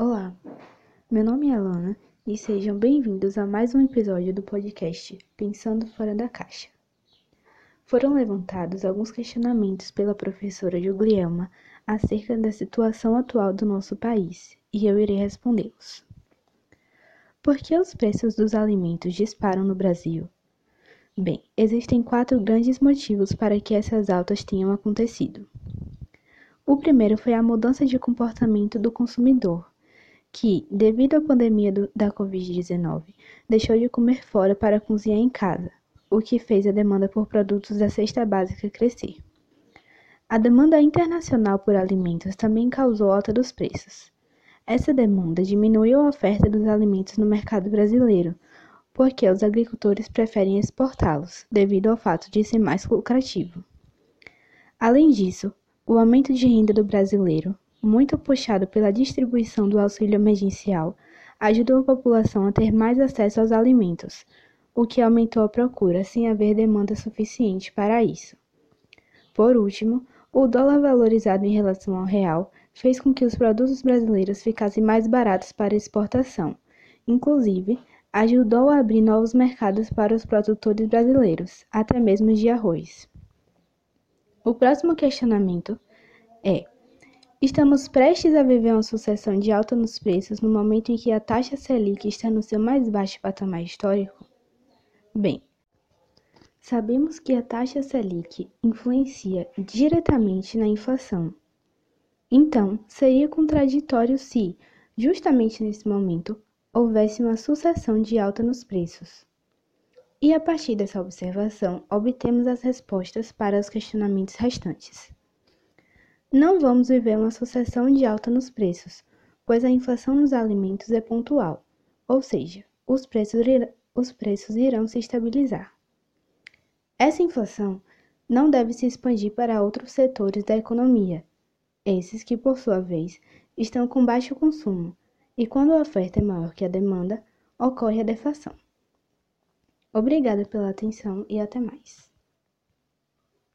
Olá, meu nome é Alana e sejam bem-vindos a mais um episódio do podcast Pensando Fora da Caixa. Foram levantados alguns questionamentos pela professora Julielma acerca da situação atual do nosso país e eu irei respondê-los. Por que os preços dos alimentos disparam no Brasil? Bem, existem quatro grandes motivos para que essas altas tenham acontecido. O primeiro foi a mudança de comportamento do consumidor, que, devido à pandemia do, da Covid-19, deixou de comer fora para cozinhar em casa, o que fez a demanda por produtos da cesta básica crescer. A demanda internacional por alimentos também causou alta dos preços. Essa demanda diminuiu a oferta dos alimentos no mercado brasileiro, porque os agricultores preferem exportá-los, devido ao fato de ser mais lucrativo. Além disso, o aumento de renda do brasileiro muito puxado pela distribuição do auxílio emergencial, ajudou a população a ter mais acesso aos alimentos, o que aumentou a procura sem haver demanda suficiente para isso. Por último, o dólar valorizado em relação ao real fez com que os produtos brasileiros ficassem mais baratos para exportação. Inclusive, ajudou a abrir novos mercados para os produtores brasileiros, até mesmo de arroz. O próximo questionamento é: Estamos prestes a viver uma sucessão de alta nos preços no momento em que a taxa Selic está no seu mais baixo patamar histórico? Bem, sabemos que a taxa Selic influencia diretamente na inflação. Então, seria contraditório se, justamente nesse momento, houvesse uma sucessão de alta nos preços. E a partir dessa observação, obtemos as respostas para os questionamentos restantes. Não vamos viver uma sucessão de alta nos preços, pois a inflação nos alimentos é pontual, ou seja, os preços, os preços irão se estabilizar. Essa inflação não deve se expandir para outros setores da economia, esses que, por sua vez, estão com baixo consumo, e quando a oferta é maior que a demanda, ocorre a deflação. Obrigada pela atenção e até mais.